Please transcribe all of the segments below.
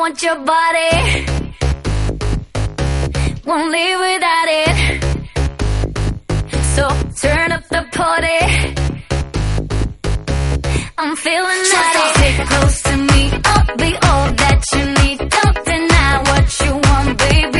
Want your body. Won't live without it. So turn up the party. I'm feeling naughty. Get close to me. I'll be all that you need. Don't deny what you want, baby.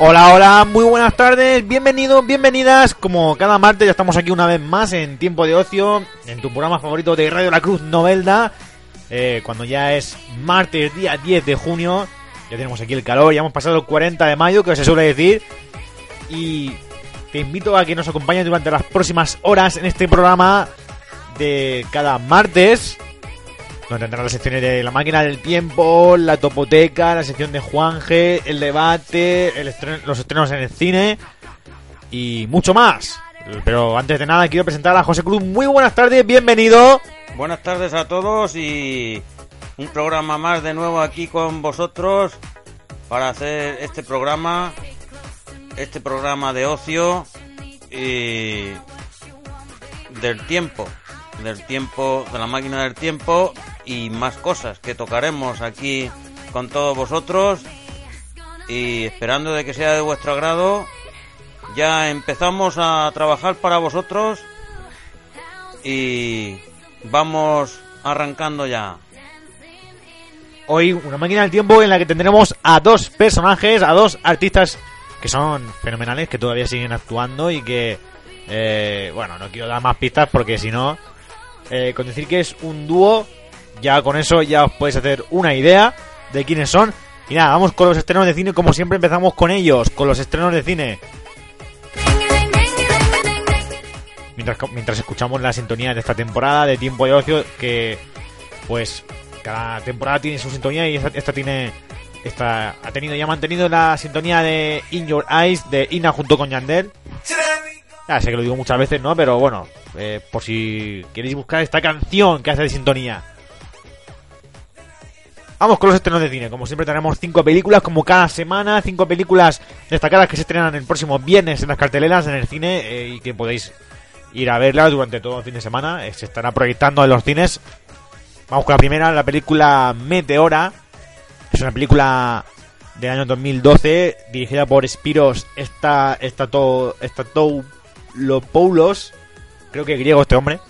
Hola, hola, muy buenas tardes, bienvenidos, bienvenidas. Como cada martes ya estamos aquí una vez más en Tiempo de Ocio, en tu programa favorito de Radio La Cruz Novelda. Eh, cuando ya es martes, día 10 de junio, ya tenemos aquí el calor, ya hemos pasado el 40 de mayo, que se suele decir. Y te invito a que nos acompañes durante las próximas horas en este programa de cada martes. Donde tendrán las secciones de la máquina del tiempo, la topoteca, la sección de Juanje, el debate, el estreno- los estrenos en el cine y mucho más. Pero antes de nada quiero presentar a José Cruz. Muy buenas tardes, bienvenido. Buenas tardes a todos y un programa más de nuevo aquí con vosotros para hacer este programa, este programa de ocio y del tiempo, del tiempo, de la máquina del tiempo y más cosas que tocaremos aquí con todos vosotros y esperando de que sea de vuestro agrado. Ya empezamos a trabajar para vosotros y vamos arrancando ya. Hoy una máquina del tiempo en la que tendremos a dos personajes, a dos artistas que son fenomenales, que todavía siguen actuando y que, eh, bueno, no quiero dar más pistas porque si no, eh, con decir que es un dúo, ya con eso ya os podéis hacer una idea de quiénes son. Y nada, vamos con los estrenos de cine, como siempre empezamos con ellos, con los estrenos de cine. mientras, mientras escuchamos la sintonía de esta temporada de Tiempo de Ocio, que pues cada temporada tiene su sintonía y esta, esta tiene esta ha tenido y ha mantenido la sintonía de In Your Eyes de Ina junto con Yandel. Ya sé que lo digo muchas veces, ¿no? Pero bueno, eh, por si queréis buscar esta canción que hace de sintonía. Vamos con los estrenos de cine. Como siempre tenemos cinco películas, como cada semana, cinco películas destacadas que se estrenan el próximo viernes en las carteleras en el cine eh, y que podéis ir a verlas durante todo el fin de semana. Eh, se estará proyectando en los cines. Vamos con la primera, la película Meteora. Es una película del año 2012 dirigida por Spiros Statopoulos. Creo que griego este hombre.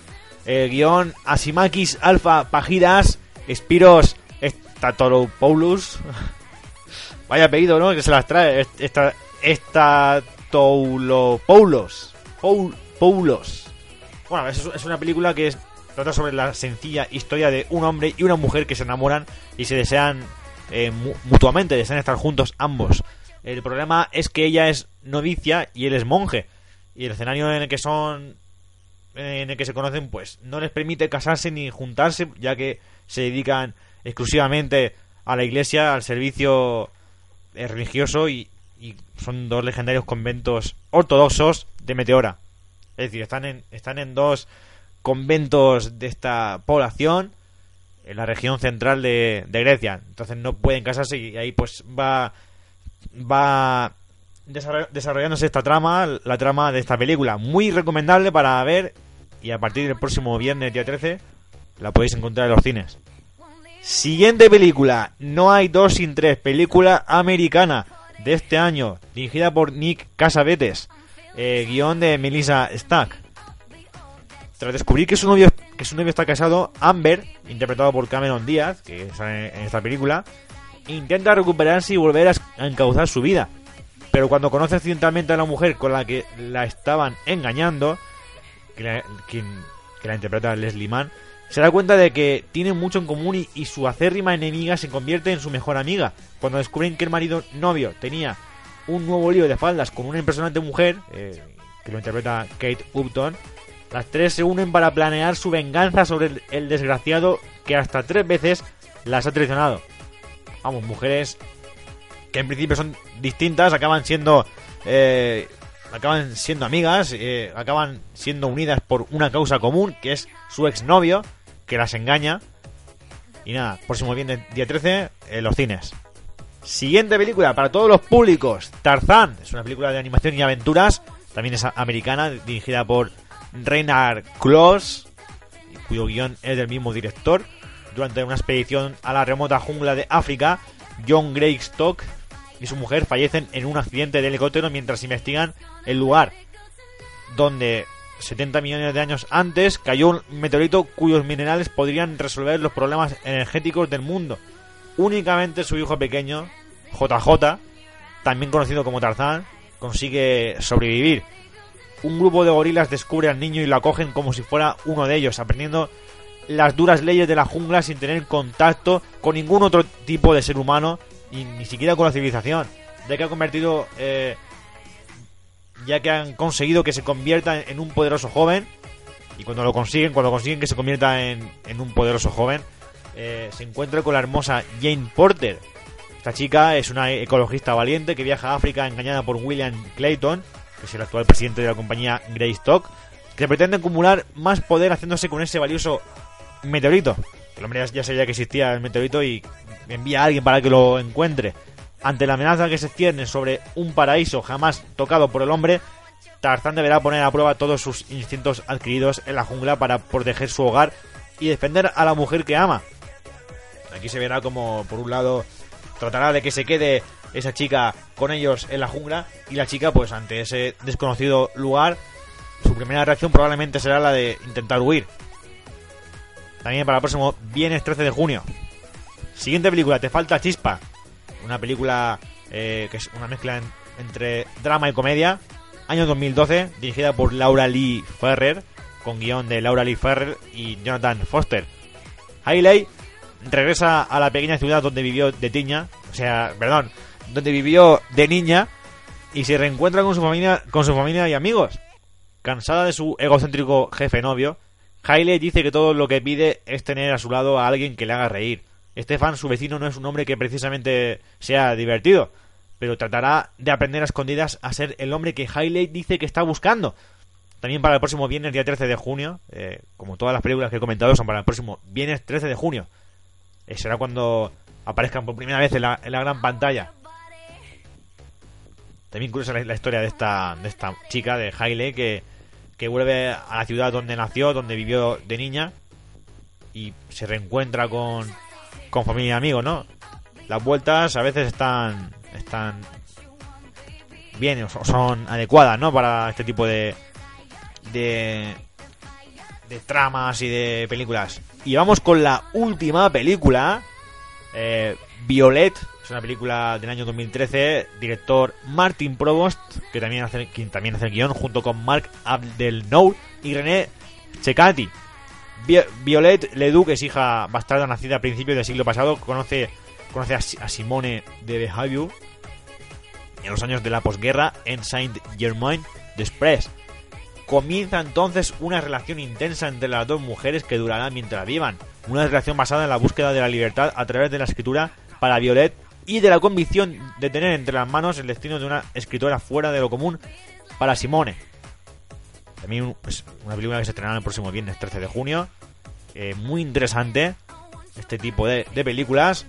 Eh, guion Asimakis Alfa Pagidas. Spiros Statopoulos. Vaya apellido, ¿no? Que se las trae. Esta. Paul, Poulos. Bueno, es, una película que es, trata sobre la sencilla historia de un hombre y una mujer que se enamoran y se desean eh, mu- mutuamente, desean estar juntos ambos. El problema es que ella es novicia y él es monje. Y el escenario en el que son. en el que se conocen, pues no les permite casarse ni juntarse, ya que se dedican exclusivamente a la iglesia, al servicio eh, religioso y, son dos legendarios conventos ortodoxos de Meteora. Es decir, están en, están en dos conventos de esta población en la región central de, de Grecia. Entonces no pueden casarse y ahí pues va va desarroll- desarrollándose esta trama, la trama de esta película. Muy recomendable para ver y a partir del próximo viernes, día 13, la podéis encontrar en los cines. Siguiente película, No hay dos sin tres, película americana de este año, dirigida por Nick Casavetes, eh, guion de Melissa Stack. Tras descubrir que su novio que su novio está casado, Amber, interpretado por Cameron Díaz, que sale en esta película, intenta recuperarse y volver a encauzar su vida. Pero cuando conoce accidentalmente a la mujer con la que la estaban engañando, que la interpreta Leslie Mann, Se da cuenta de que tienen mucho en común y, su acérrima enemiga se convierte en su mejor amiga. Cuando descubren que el marido novio tenía un nuevo lío de espaldas con una impresionante mujer, eh, que lo interpreta Kate Upton, las tres se unen para planear su venganza sobre el, el desgraciado que hasta tres veces las ha traicionado. Vamos, mujeres que en principio son distintas, acaban siendo eh, acaban siendo amigas, eh, acaban siendo unidas por una causa común, que es su exnovio, que las engaña. Y nada, próximo viernes, día 13, en los cines. Siguiente película para todos los públicos, Tarzán. Es una película de animación y aventuras, también es americana, dirigida por Reinhard Kloss, cuyo guion es del mismo director. Durante una expedición a la remota jungla de África, John Greystock y su mujer fallecen en un accidente de helicóptero mientras investigan el lugar donde 70 millones de años antes cayó un meteorito cuyos minerales podrían resolver los problemas energéticos del mundo. Únicamente su hijo pequeño, JJ, también conocido como Tarzán, consigue sobrevivir. Un grupo de gorilas descubre al niño y lo acogen como si fuera uno de ellos, aprendiendo las duras leyes de la jungla sin tener contacto con ningún otro tipo de ser humano y ni siquiera con la civilización, ya que ha convertido, eh, ya que han conseguido que se convierta en un poderoso joven y cuando lo consiguen, cuando consiguen que se convierta en, un poderoso joven, eh, se encuentra con la hermosa Jane Porter. Esta chica es una ecologista valiente que viaja a África engañada por William Clayton, que es el actual presidente de la compañía Greystock, que pretende acumular más poder haciéndose con ese valioso meteorito. El hombre ya sabía que existía el meteorito y envía a alguien para que lo encuentre. Ante la amenaza que se cierne sobre un paraíso jamás tocado por el hombre, Tarzán deberá poner a prueba todos sus instintos adquiridos en la jungla para proteger su hogar y defender a la mujer que ama. Aquí se verá como, por un lado, tratará de que se quede esa chica con ellos en la jungla y la chica, pues ante ese desconocido lugar, su primera reacción probablemente será la de intentar huir. También para el próximo viernes 13 de junio. Siguiente película, Te falta chispa. Una película eh, que es una mezcla en- entre drama y comedia. Año 2012, dirigida por Laura Lee Ferrer, con guion de Laura Lee Ferrer y Jonathan Foster. Hailey regresa a la pequeña ciudad donde vivió de niña, o sea, perdón, donde vivió de niña y se reencuentra con su familia, con su familia y amigos. Cansada de su egocéntrico jefe novio, Hailey dice que todo lo que pide es tener a su lado a alguien que le haga reír. Estefan, su vecino, no es un hombre que precisamente sea divertido, pero tratará de aprender a escondidas a ser el hombre que Hailey dice que está buscando. También para el próximo viernes, día 13 de junio, eh, como todas las películas que he comentado, son para el próximo viernes 13 de junio. Eh, será cuando aparezcan por primera vez en la, gran pantalla. También curiosa la, historia de esta, chica, de Hailey, que vuelve a la ciudad donde nació, donde vivió de niña, y se reencuentra con, con familia y amigos, ¿no? Las vueltas a veces están, están bien o so- son adecuadas, ¿no? Para este tipo de, de, de tramas y de películas. Y vamos con la última película, eh, Violet, es una película del año 2013, director Martin Provost, que también hace, quien también hace el guion, junto con Mark Abdelnour y René Checati. Vi- Violet Leduc es hija bastarda nacida a principios del siglo pasado, conoce, conoce a, Si- a Simone de Behavior en los años de la posguerra en Saint-Germain-des-Prés. Comienza entonces una relación intensa entre las dos mujeres que durará mientras vivan. Una relación basada en la búsqueda de la libertad a través de la escritura para Violet y de la convicción de tener entre las manos el destino de una escritora fuera de lo común para Simone. También es una película que se estrenará el próximo viernes 13 de junio. Eh, muy interesante este tipo de, de películas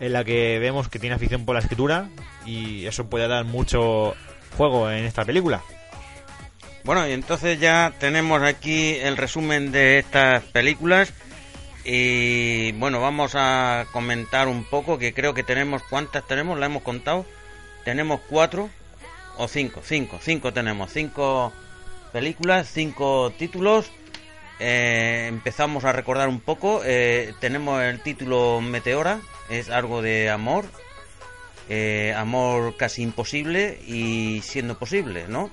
en la que vemos que tiene afición por la escritura y eso puede dar mucho juego en esta película. Bueno, y entonces ya tenemos aquí el resumen de estas películas. Y bueno, vamos a comentar un poco, que creo que tenemos, ¿cuántas tenemos? ¿La hemos contado? Tenemos cuatro o cinco, cinco, cinco tenemos, cinco películas, cinco títulos. Eh, empezamos a recordar un poco. eh, tenemos el título Meteora, es algo de amor, eh, amor casi imposible y siendo posible, ¿no?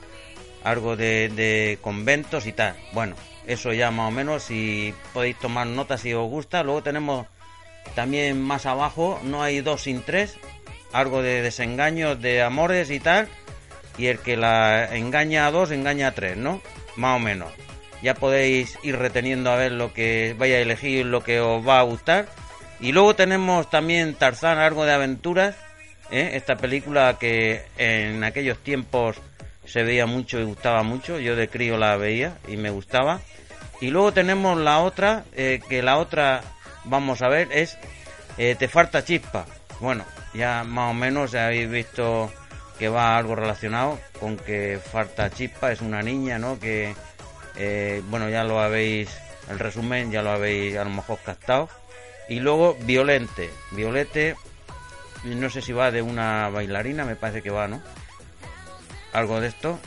Algo de, de conventos y tal. Bueno, Eso ya más o menos, si podéis tomar nota si os gusta. Luego tenemos también más abajo, no hay dos sin tres, algo de desengaños, de amores y tal. Y el que la engaña a dos, engaña a tres, ¿no? Más o menos. Ya podéis ir reteniendo a ver lo que vaya a elegir, lo que os va a gustar. Y luego tenemos también Tarzán, algo de aventuras. ¿eh? Esta película que en aquellos tiempos se veía mucho y gustaba mucho. Yo de crío la veía y me gustaba. Y luego tenemos la otra, eh, que la otra, vamos a ver, es eh, Te falta chispa. Bueno, ya más o menos habéis visto que va algo relacionado con que falta chispa, es una niña, ¿no? Que, eh, bueno, ya lo habéis, el resumen ya lo habéis a lo mejor captado. Y luego Violente, Violete, no sé si va de una bailarina, me parece que va, ¿no? Algo de esto.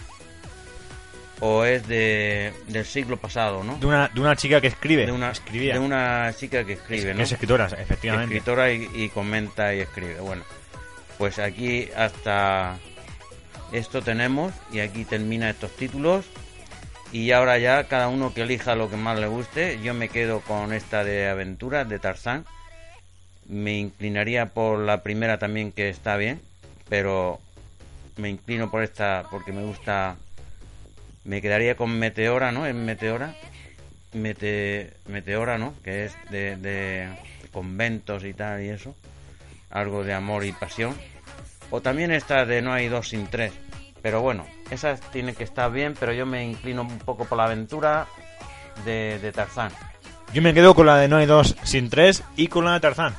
O es de, del siglo pasado, ¿no? De una, de una chica que escribe. de una, escribía. de una chica que escribe, que ¿no? es escritora, efectivamente. escritora y, y comenta y escribe. Bueno, pues aquí hasta esto tenemos y aquí termina estos títulos y ahora ya cada uno que elija lo que más le guste. Yo me quedo con esta de aventuras de Tarzán. Me inclinaría por la primera también que está bien, pero me inclino por esta porque me gusta. Me quedaría con Meteora, ¿no? Es Meteora. Mete, Meteora, ¿no? Que es de, de conventos y tal y eso. Algo de amor y pasión. O también esta de No hay dos sin tres. Pero bueno, esas tienen que estar bien, pero yo me inclino un poco por la aventura de, de Tarzán. Yo me quedo con la de No hay dos sin tres y con la de Tarzán.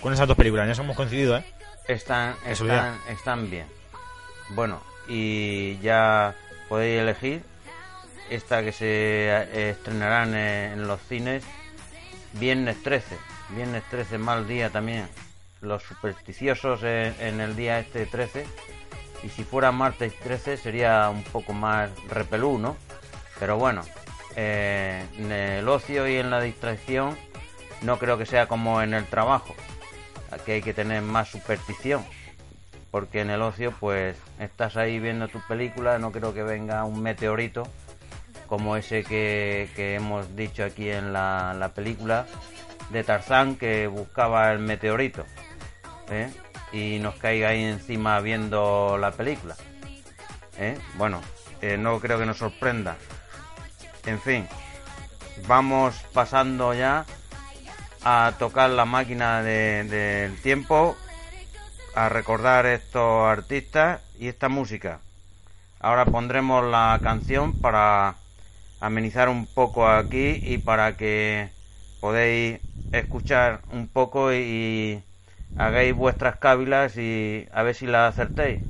Con esas dos películas, ya hemos coincidido, ¿eh? Están, están, están bien. Bueno, y ya podéis elegir esta que se eh, estrenarán en, en los cines viernes 13. Viernes 13, mal día también. Los supersticiosos en, el día este 13. Y si fuera martes 13 sería un poco más repelú, ¿no? Pero bueno, eh, en el ocio y en la distracción no creo que sea como en el trabajo. Aquí hay que tener más superstición porque en el ocio pues estás ahí viendo tu película, no creo que venga un meteorito como ese que, hemos dicho aquí en la película de Tarzán que buscaba el meteorito ¿eh? y nos caiga ahí encima viendo la película. ¿eh? Bueno, eh, no creo que nos sorprenda. En fin, vamos pasando ya a tocar la máquina de- del tiempo a recordar estos artistas y esta música. Ahora pondremos la canción para amenizar un poco aquí y para que podéis escuchar un poco y hagáis vuestras cávilas y a ver si la acertéis.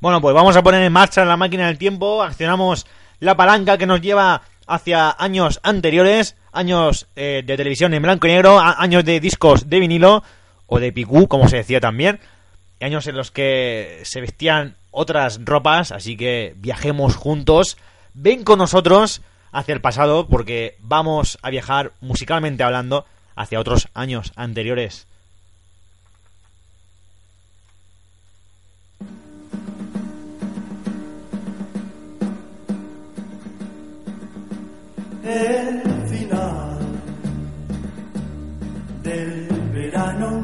Bueno, pues vamos a poner en marcha la máquina del tiempo, accionamos la palanca que nos lleva hacia años anteriores, años eh, de televisión en blanco y negro, años de discos de vinilo o de picú, como se decía también, años en los que se vestían otras ropas, así que viajemos juntos, ven con nosotros hacia el pasado porque vamos a viajar musicalmente hablando hacia otros años anteriores. El final del verano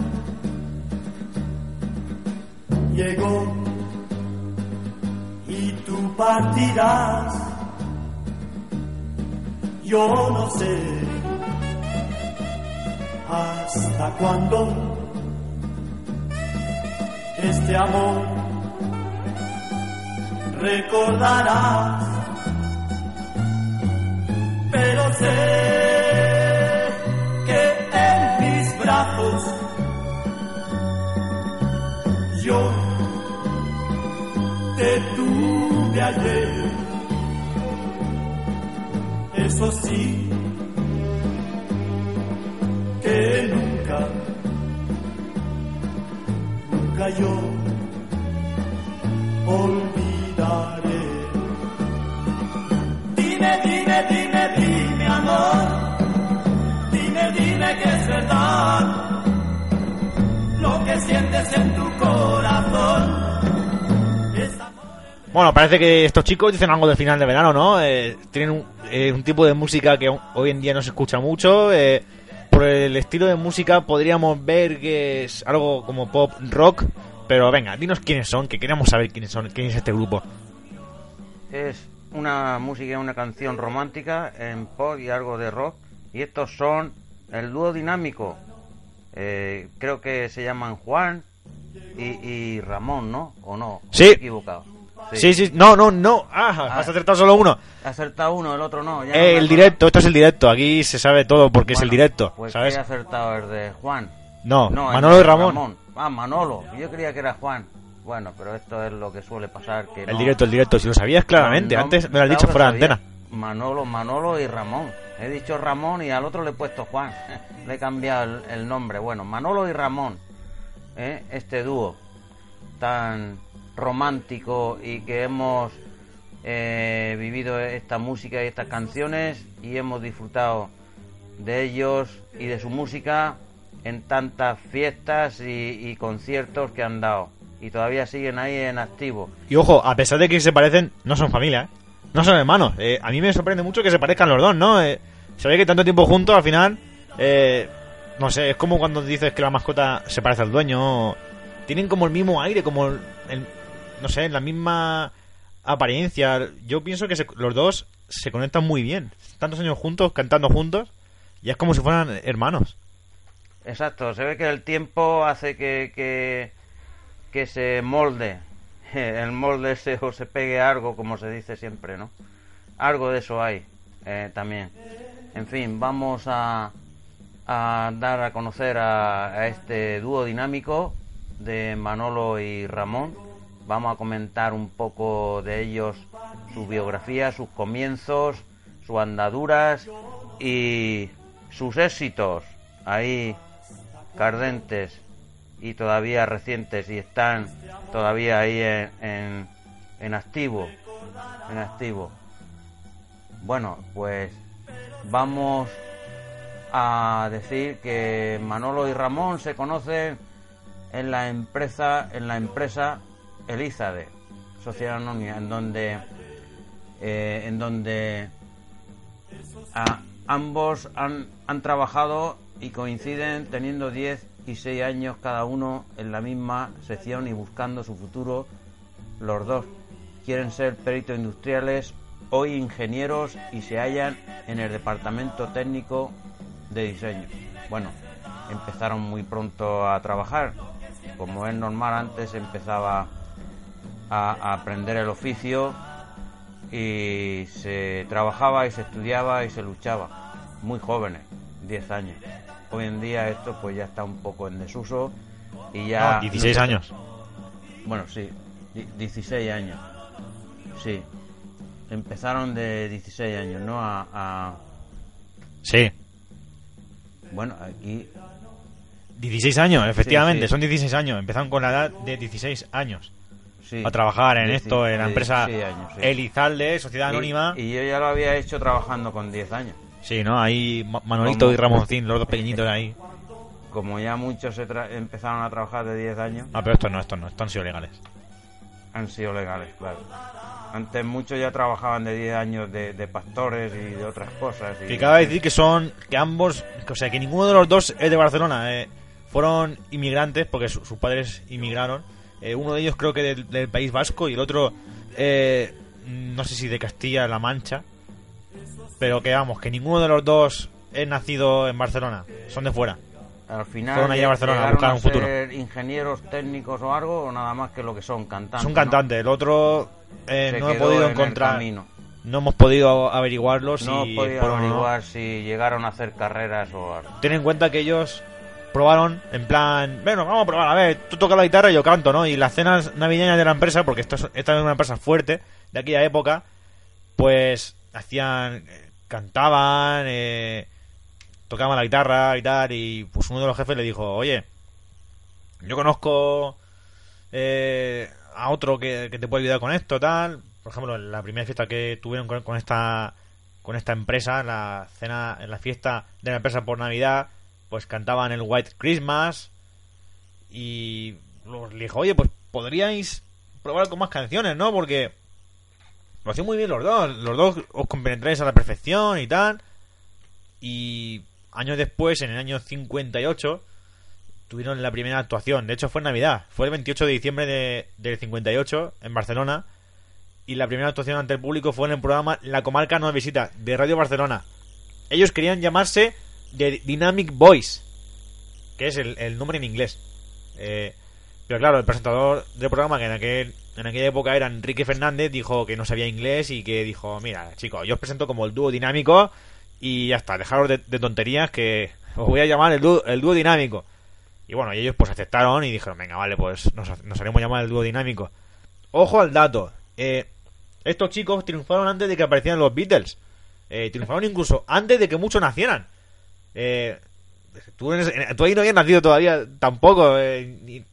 llegó y tú partirás. Yo no sé hasta cuándo este amor recordarás pero sé que en mis brazos yo te tuve ayer. Eso sí, que nunca, nunca yo olvidaré. Dime, dime, dime, dime, amor. Dime, dime que es verdad. Lo que sientes en tu corazón. Es amor Bueno, parece que estos chicos dicen algo del final de verano, ¿no? Eh, tienen un, eh, un tipo de música que hoy en día no se escucha mucho. eh, por el estilo de música podríamos ver que es algo como pop rock. Pero venga, dinos quiénes son, que queremos saber quiénes son, quién es este grupo. Es una música, una canción romántica en pop y algo de rock. Y estos son el dúo dinámico. Eh, creo que se llaman Juan y, y Ramón, ¿no? ¿O no? Sí. Me he equivocado. Sí, sí, no, no, no. Ah, has acertado solo uno. He acertado uno, el otro no. ya no Eh, el directo, esto es el directo. Aquí se sabe todo porque es el directo, Pues ¿sabes? he acertado el de Juan. No, el Manolo y Ramón. Ah, Manolo. Yo creía que era Juan. Bueno, pero esto es lo que suele pasar. Que El no- directo, el directo. Si lo sabías claramente, no, antes me lo has dicho fuera de antena. Manolo, Manolo y Ramón. He dicho Ramón y al otro le he puesto Juan. le he cambiado el, el nombre. Bueno, Manolo y Ramón. ¿eh? Este dúo tan romántico y que hemos eh, vivido esta música y estas canciones y hemos disfrutado de ellos y de su música en tantas fiestas y, y conciertos que han dado. Y todavía siguen ahí en activo. Y ojo, a pesar de que se parecen, no son familia, ¿eh? No son hermanos. Eh, a mí me sorprende mucho que se parezcan los dos, ¿no? Eh, se ve que tanto tiempo juntos, al final, eh, no sé, es como cuando dices que la mascota se parece al dueño. Tienen como el mismo aire, como el, el- no sé, la misma apariencia. Yo pienso que se- los dos se conectan muy bien. Tantos años juntos, cantando juntos, y es como si fueran hermanos. Exacto, se ve que el tiempo hace que, que, que se molde, el molde se, o se pegue algo, como se dice siempre, ¿no? Algo de eso hay eh, también. En fin, vamos a, a dar a conocer a, a este dúo dinámico de Manolo y Ramón. Vamos a comentar un poco de ellos, su biografía, sus comienzos, sus andaduras y sus éxitos. Ahí cardentes y todavía recientes y están todavía ahí en, en, activo en activo. Bueno pues vamos a decir que Manolo y Ramón se conocen en la empresa en la empresa Elizade Sociedad Anónima en donde eh, en donde ambos han, han trabajado y coinciden teniendo 10 y 6 años cada uno en la misma sección y buscando su futuro. Los dos quieren ser peritos industriales, hoy ingenieros y se hallan en el departamento técnico de diseño. Bueno, empezaron muy pronto a trabajar. Como es normal, antes empezaba a, a aprender el oficio y se trabajaba y se estudiaba y se luchaba. Muy jóvenes, 10 años. Hoy en día esto pues ya está un poco en desuso y ya... No, 16 años. Bueno, sí, di- 16 años. Sí. Empezaron de 16 años, ¿no? A, a- Sí. Bueno, aquí... 16 años, efectivamente, sí. son 16 años. Empezaron con la edad de 16 años Sí. a trabajar en 16 esto, en la empresa 16 años. Elizalde, Sociedad Y- Anónima. Y, yo ya lo había hecho trabajando con 10 años. Sí, ¿no? Ahí Ma- Manolito y Ramoncín, los dos pequeñitos ahí. Como ya muchos se tra- empezaron a trabajar de 10 años, Ah, pero estos no, estos no, estos han sido legales. han sido legales, claro. Antes muchos ya trabajaban de 10 años de, de pastores y de otras cosas. Y, Que cabe decir que son, que ambos, o sea, que ninguno de los dos es de Barcelona. eh. Fueron inmigrantes porque su- sus padres inmigraron. Eh, uno de ellos creo que del, del País Vasco y el otro, eh, no sé si de Castilla-La Mancha. Pero que vamos, que ninguno de los dos es nacido en Barcelona. Son de fuera. Al final Fueron allá a Barcelona a buscar un futuro. ser ingenieros técnicos o algo, o nada más que lo que son cantantes. Son ¿no? cantantes. El otro eh, no he podido en encontrar. No hemos podido averiguarlo si No podido no. averiguar si llegaron a hacer carreras o algo. Ten en cuenta que ellos probaron en plan, bueno, vamos a probar, a ver, tú tocas la guitarra y yo canto, ¿no? Y las cenas navideñas de la empresa, porque esto es, esta es una empresa fuerte de aquella época, pues hacían, cantaban, eh, tocaban la guitarra y tal, y pues uno de los jefes le dijo, oye, yo conozco eh, a otro que, te puede ayudar con esto, tal. Por ejemplo, en la primera fiesta que tuvieron con, esta con esta empresa, en la cena, en la fiesta de la empresa por Navidad, pues cantaban el White Christmas y los- dijo, oye, pues podríais probar con más canciones, ¿no? Porque lo hacían muy bien los dos. Los dos os compenetráis a la perfección y tal. Y años después, en el año 58, tuvieron la primera actuación. De hecho, fue en Navidad. Fue el 28 de diciembre de, del 58 en Barcelona. Y la primera actuación ante el público fue en el programa La Comarca No Visita de Radio Barcelona. Ellos querían llamarse The Dynamic Voice, que es el, el nombre en inglés. Eh, pero claro, el presentador del programa, que en, aquel, en aquella época era Enrique Fernández, dijo que no sabía inglés y que dijo, mira, chicos, yo os presento como el dúo dinámico y ya está, dejaros de, tonterías que os voy a llamar el dúo, el dúo dinámico. Y bueno, ellos pues aceptaron y dijeron, venga, vale, pues nos, nos haremos llamar el dúo dinámico. Ojo al dato, eh, estos chicos triunfaron antes de que aparecieran los Beatles. Eh, triunfaron incluso antes de que muchos nacieran. Eh, tú, eres- tú ahí no habías nacido todavía tampoco. eh, ni-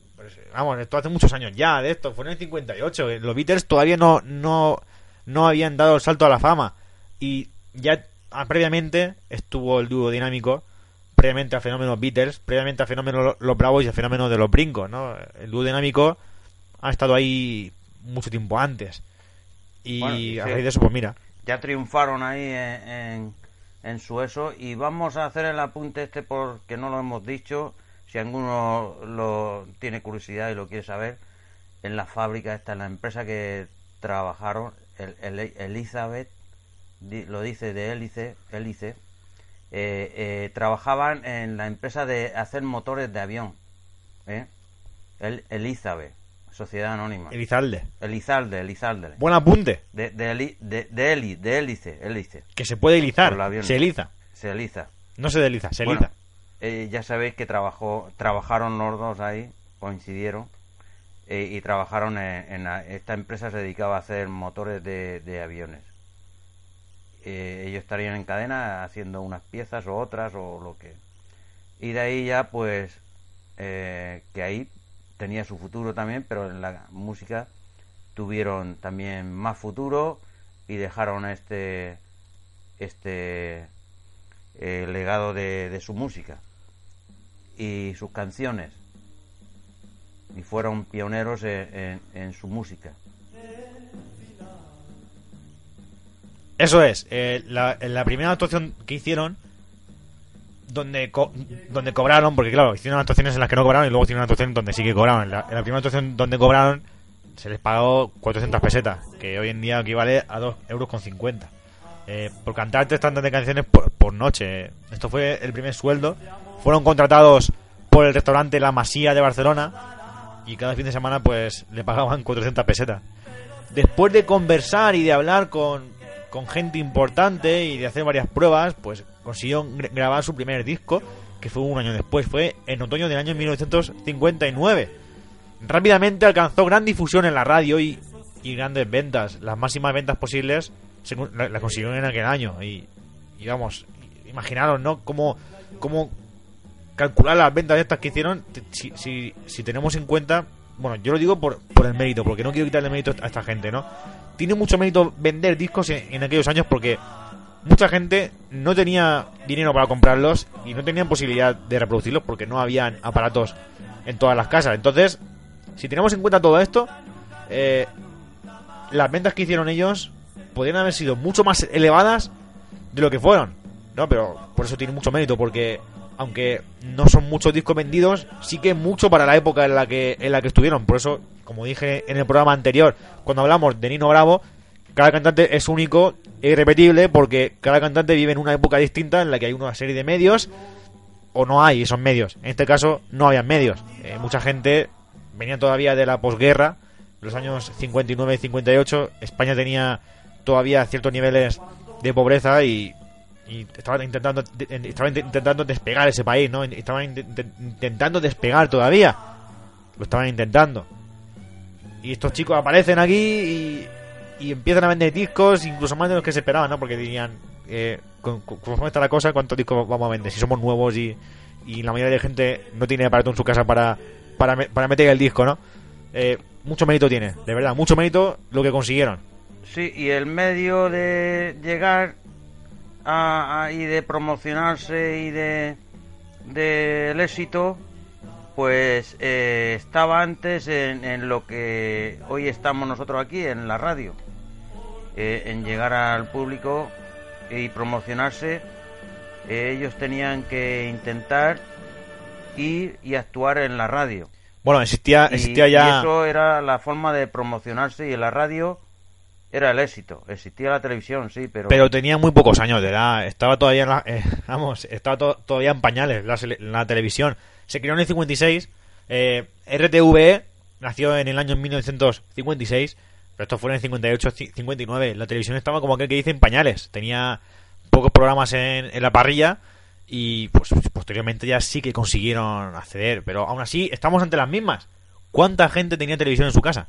vamos, esto hace muchos años ya de esto. Fue en el 58. eh, Los Beatles todavía no, no, no habían dado el salto a la fama. Y ya ah, previamente estuvo el dúo dinámico. Previamente al fenómeno Beatles. Previamente al fenómeno Lo- Los Bravos y al fenómeno de los Brincos. ¿no? El dúo dinámico ha estado ahí mucho tiempo antes. Y Bueno, a raíz de eso, pues mira. ya triunfaron ahí en, en, en su eso y vamos a hacer el apunte este porque no lo hemos dicho si alguno lo tiene curiosidad y lo quiere saber en la fábrica esta en la empresa que trabajaron el, el- Elizabeth lo dice de hélice hélice eh, eh, trabajaban en la empresa de hacer motores de avión ¿eh? el, Elizabeth sociedad anónima Elizalde. Elizalde Elizalde Buen apunte. de, de, de, de, hélice, hélice. Que se puede elizar. Se eliza. Se eliza. No se desliza, se Bueno, eliza. Eh, ya sabéis que trabajó, trabajaron los dos ahí, coincidieron, eh, y trabajaron en, en la- esta empresa se dedicaba a hacer motores de, aviones. Eh, ellos estarían en cadena haciendo unas piezas o otras o lo que. Y de ahí ya, pues, que ahí tenía su futuro también, pero en la música tuvieron también más futuro y dejaron este este eh, legado de su música y sus canciones y fueron pioneros en, su música Eso es. eh, la, la primera actuación que hicieron, donde, co- donde cobraron, porque claro, hicieron actuaciones en las que no cobraron y luego hicieron una actuación donde sí que cobraron. La, en la primera actuación donde cobraron, se les pagó 400 pesetas, que hoy en día equivale a 2 euros con 50. Eh, por cantar tres tantas de canciones por, por noche. Esto fue el primer sueldo. Fueron contratados por el restaurante La Masía de Barcelona y cada fin de semana pues le pagaban 400 pesetas. Después de conversar y de hablar con, con gente importante y de hacer varias pruebas, pues consiguió gr- grabar su primer disco, que fue un año después, fue en otoño del año 1959. Rápidamente alcanzó gran difusión en la radio y, y grandes ventas, las máximas ventas posibles con- la, consiguió en aquel año. Y, y vamos, imaginaros, ¿no? Cómo, cómo calcular las ventas estas que hicieron si, si, si tenemos en cuenta bueno yo lo digo por, por el mérito porque no quiero quitarle mérito a esta gente no tiene mucho mérito vender discos en, en aquellos años porque mucha gente no tenía dinero para comprarlos y no tenían posibilidad de reproducirlos porque no habían aparatos en todas las casas. Entonces si tenemos en cuenta todo esto eh, las ventas que hicieron ellos podrían haber sido mucho más elevadas de lo que fueron no pero por eso tiene mucho mérito porque aunque no son muchos discos vendidos, sí que mucho para la época en la que en la que estuvieron. Por eso, como dije en el programa anterior, cuando hablamos de Nino Bravo, cada cantante es único e irrepetible porque cada cantante vive en una época distinta en la que hay una serie de medios o no hay esos medios. En este caso, no habían medios. Eh, mucha gente venía todavía de la posguerra, los años 59 y 58. España tenía todavía ciertos niveles de pobreza y y estaban intentando estaban int- intentando despegar ese país no estaban int- int- intentando despegar todavía. Lo estaban intentando. Y estos chicos aparecen aquí y, empiezan a vender discos incluso más de los que se esperaban no porque dirían eh, cómo está la cosa cuántos discos vamos a vender si somos nuevos y, y la mayoría de gente no tiene aparato en su casa para para, para meter el disco no Eh, mucho mérito tiene de verdad mucho mérito lo que consiguieron. Sí, y el medio de llegar a, a- y de promocionarse y de del éxito, pues eh, estaba antes en, en lo que hoy estamos nosotros aquí, en la radio. eh, en llegar al público y promocionarse, eh, ellos tenían que intentar ir y actuar en la radio. Bueno, existía, existía y ya... eso era la forma de promocionarse y en la radio era el éxito. Existía la televisión, sí, pero... Pero tenía muy pocos años de edad. Estaba todavía en la- eh, estaba to- todavía en pañales la, televisión. Se creó en el 56. Eh, RTVE nació en el año 1956. Pero esto fue en el 58, ci- 59. La televisión estaba como aquel que dice en pañales. Tenía pocos programas en, en la parrilla. Y pues posteriormente ya sí que consiguieron acceder. Pero aún así, estamos ante las mismas. ¿Cuánta gente tenía televisión en su casa?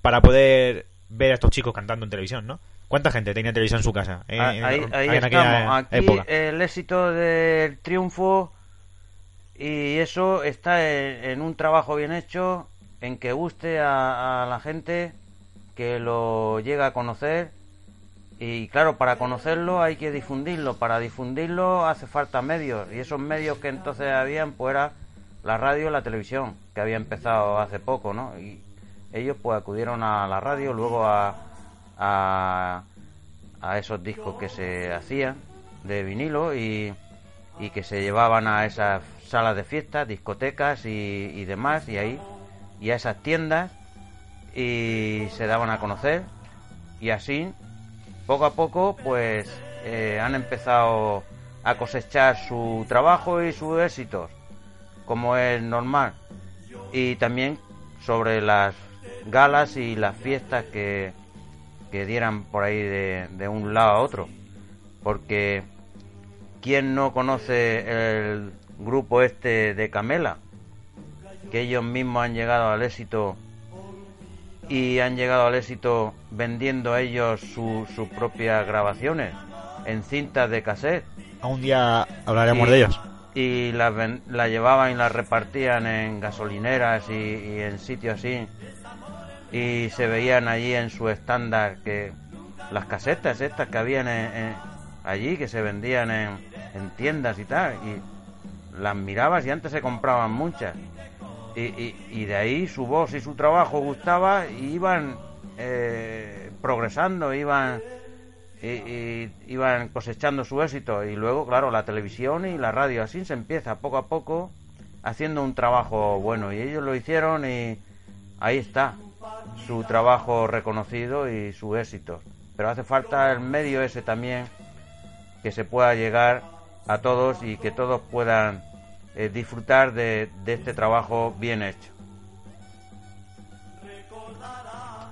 Para poder ver a estos chicos cantando en televisión, ¿no? ¿Cuánta gente tenía televisión en su casa? en- Ah, en- ahí en estamos. Aquí época? el éxito del triunfo y eso está en, en un trabajo bien hecho, en que guste a, a la gente, que lo llega a conocer. Y claro, para conocerlo hay que difundirlo. Para difundirlo hace falta medios. Y esos medios que entonces habían, pues era la radio y la televisión, que había empezado hace poco, ¿no? Y ellos pues acudieron a la radio, luego a, a, esos discos que se hacían de vinilo y, y que se llevaban a esas salas de fiestas, discotecas y, y demás, y ahí, y a esas tiendas, y se daban a conocer, y así, poco a poco, pues eh, han empezado a cosechar su trabajo y sus éxitos, como es normal, y también sobre las galas y las fiestas que, que dieran por ahí de, de un lado a otro. Porque ¿quién no conoce el grupo este de Camela? Que ellos mismos han llegado al éxito y han llegado al éxito vendiendo ellos su- sus propias grabaciones en cintas de cassette A un día hablaremos y- de ellos. y las la llevaban y las repartían en gasolineras y, y en sitios así y se veían allí en su estándar que las casetas estas que habían en- allí que se vendían en, en tiendas y tal y las mirabas y antes se compraban muchas. Y, y- de ahí su voz y su trabajo gustaba y iban eh, progresando iban y iban cosechando su éxito. Y luego claro la televisión y la radio así se empieza poco a poco haciendo un trabajo bueno. Y ellos lo hicieron y ahí está su trabajo reconocido y su éxito pero hace falta el medio ese también que se pueda llegar a todos y que todos puedan eh, disfrutar de, este trabajo bien hecho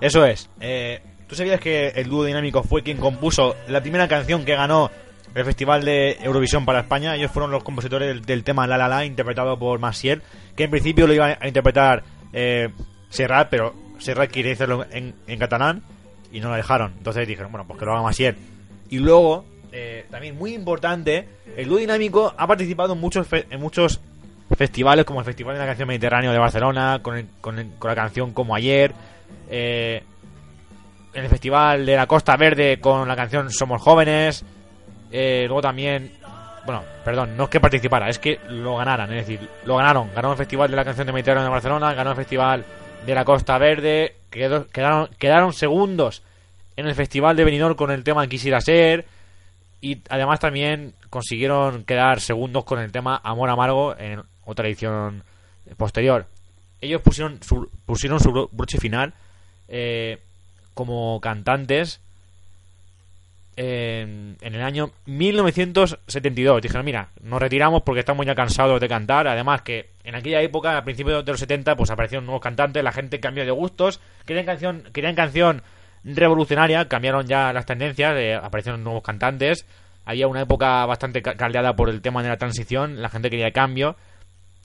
Eso es. Eh, ¿Tú sabías que el dúo dinámico fue quien compuso la primera canción que ganó el Festival de Eurovisión para España? Ellos fueron los compositores del, tema La La La, interpretado por Maciel, que en principio lo iba a interpretar eh, Serrat, pero Serrat quería hacerlo en, en catalán y no lo dejaron. Entonces dijeron, bueno, pues que lo haga Maciel. Y luego, eh, también muy importante, el dúo dinámico ha participado en muchos, fe- en muchos festivales, como el Festival de la Canción Mediterráneo de Barcelona, con, el- con, el- con la canción Como Ayer, eh, en el Festival de la Costa Verde con la canción Somos Jóvenes, eh, luego también, bueno, perdón, no es que participara, es que lo ganaran, es decir, lo ganaron, ganó el Festival de la Canción de Mediterráneo de Barcelona, ganó el Festival de la Costa Verde, quedaron, quedaron segundos en el Festival de Benidorm con el tema Quisiera Ser, y además también consiguieron quedar segundos con el tema Amor Amargo en otra edición posterior. Ellos pusieron su, pusieron su bro- broche final eh, como cantantes en el año 1972. Dijeron, mira, nos retiramos porque estamos ya cansados de cantar. Además que en aquella época, a principios de los 70, pues aparecieron nuevos cantantes, la gente cambió de gustos, querían canción, querían canción revolucionaria, cambiaron ya las tendencias, aparecieron nuevos cantantes. Había una época bastante ca- caldeada por el tema de la transición, la gente quería cambio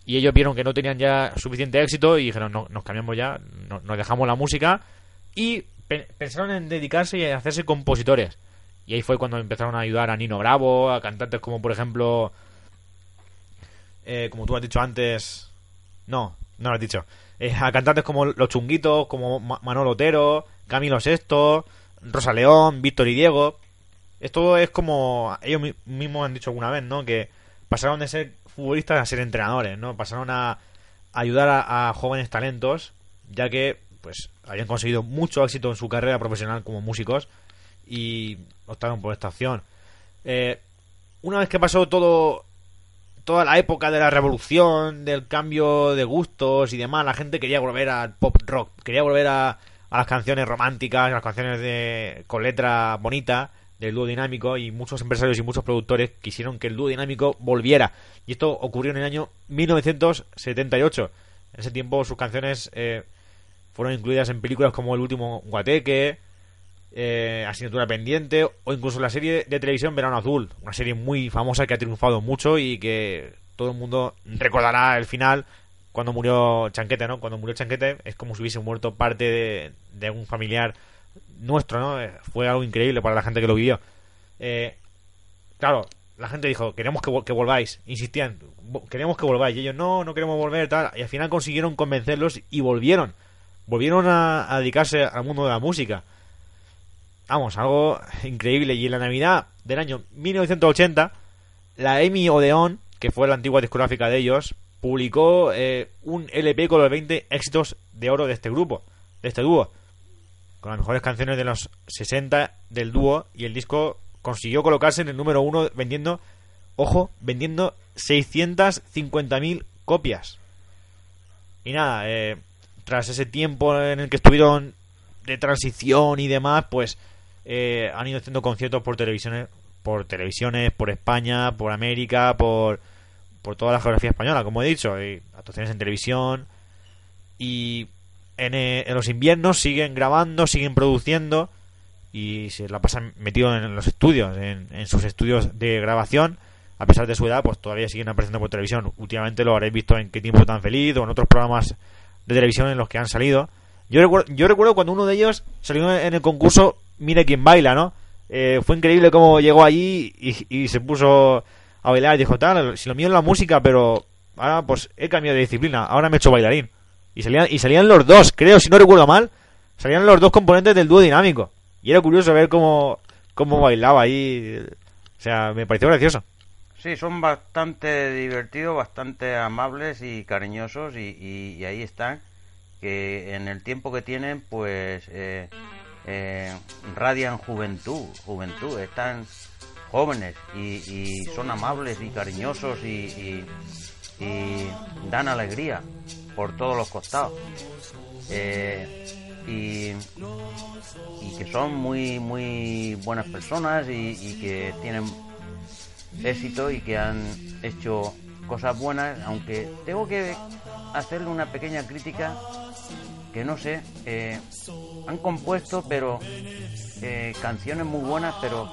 y ellos vieron que no tenían ya suficiente éxito y dijeron, no, nos cambiamos ya, no- nos dejamos la música y pe- pensaron en dedicarse y hacerse compositores. Y ahí fue cuando empezaron a ayudar a Nino Bravo, a cantantes como por ejemplo, eh, como tú has dicho antes, no, no lo has dicho, Eh, a cantantes como Los Chunguitos, como Ma- Manolo Otero, Camilo Sesto, Rosa León, Víctor y Diego. Esto es como ellos mi- mismos han dicho alguna vez, ¿no? Que pasaron de ser futbolistas a ser entrenadores, ¿no? Pasaron a ayudar a, jóvenes talentos, ya que pues habían conseguido mucho éxito en su carrera profesional como músicos y optaron por esta opción. Eh, una vez que pasó todo toda la época de la revolución, del cambio de gustos y demás, la gente quería volver al pop rock, quería volver a, a las canciones románticas, a las canciones de con letra bonita del dúo dinámico y muchos empresarios y muchos productores quisieron que el dúo dinámico volviera. Y esto ocurrió en el año 1978. En ese tiempo sus canciones eh, fueron incluidas en películas como El último Guateque, eh, Asignatura Pendiente o incluso la serie de televisión Verano Azul, una serie muy famosa que ha triunfado mucho y que todo el mundo recordará el final cuando murió Chanquete, ¿no? Cuando murió Chanquete es como si hubiese muerto parte de, de un familiar nuestro, ¿no? Eh, Fue algo increíble para la gente que lo vivió. Eh, claro, la gente dijo, queremos que, vol- que volváis, insistían, "Vo- queremos que volváis, y ellos, no, no queremos volver, tal, y al final consiguieron convencerlos y volvieron, volvieron a, a dedicarse al mundo de la música. Vamos, algo increíble, y en la Navidad del año 1980, la EMI Odeon, que fue la antigua discográfica de ellos, publicó eh, un LP con los 20 éxitos de oro de este grupo, de este dúo con las mejores canciones de los 60 del dúo y el disco consiguió colocarse en el número uno vendiendo, ojo, vendiendo 650.000 copias. Y nada, eh, tras ese tiempo en el que estuvieron de transición y demás, pues eh, han ido haciendo conciertos por televisiones, por televisiones, por España, por América, por, por toda la geografía española, como he dicho, y actuaciones en televisión y en, eh, en los inviernos siguen grabando, siguen produciendo y se la pasan metido en los estudios, en, sus estudios de grabación. A pesar de su edad, pues todavía siguen apareciendo por televisión. Últimamente lo habréis visto en Qué tiempo tan feliz o en otros programas de televisión en los que han salido. Yo recuerdo, yo recuerdo cuando uno de ellos salió en el concurso Mire quién baila, ¿no? Eh, fue increíble cómo llegó allí y, se puso a bailar y dijo, tal, si lo mío es la música, pero ahora pues he cambiado de disciplina, ahora me he hecho bailarín. Y salían, y salían los dos, creo, si no recuerdo mal, salían los dos componentes del dúo dinámico. Y era curioso ver cómo, cómo bailaba ahí. O sea, me pareció gracioso. Sí, son bastante divertidos, bastante amables y cariñosos y, y- y ahí están, que en el tiempo que tienen, pues eh, eh, radian juventud, juventud, están jóvenes y, y son amables y cariñosos y, y- dan alegría por todos los costados. Eh, y, que son muy, muy buenas personas y que tienen éxito y que han hecho cosas buenas, aunque tengo que hacerle una pequeña crítica que no sé, eh, han compuesto pero eh, canciones muy buenas, pero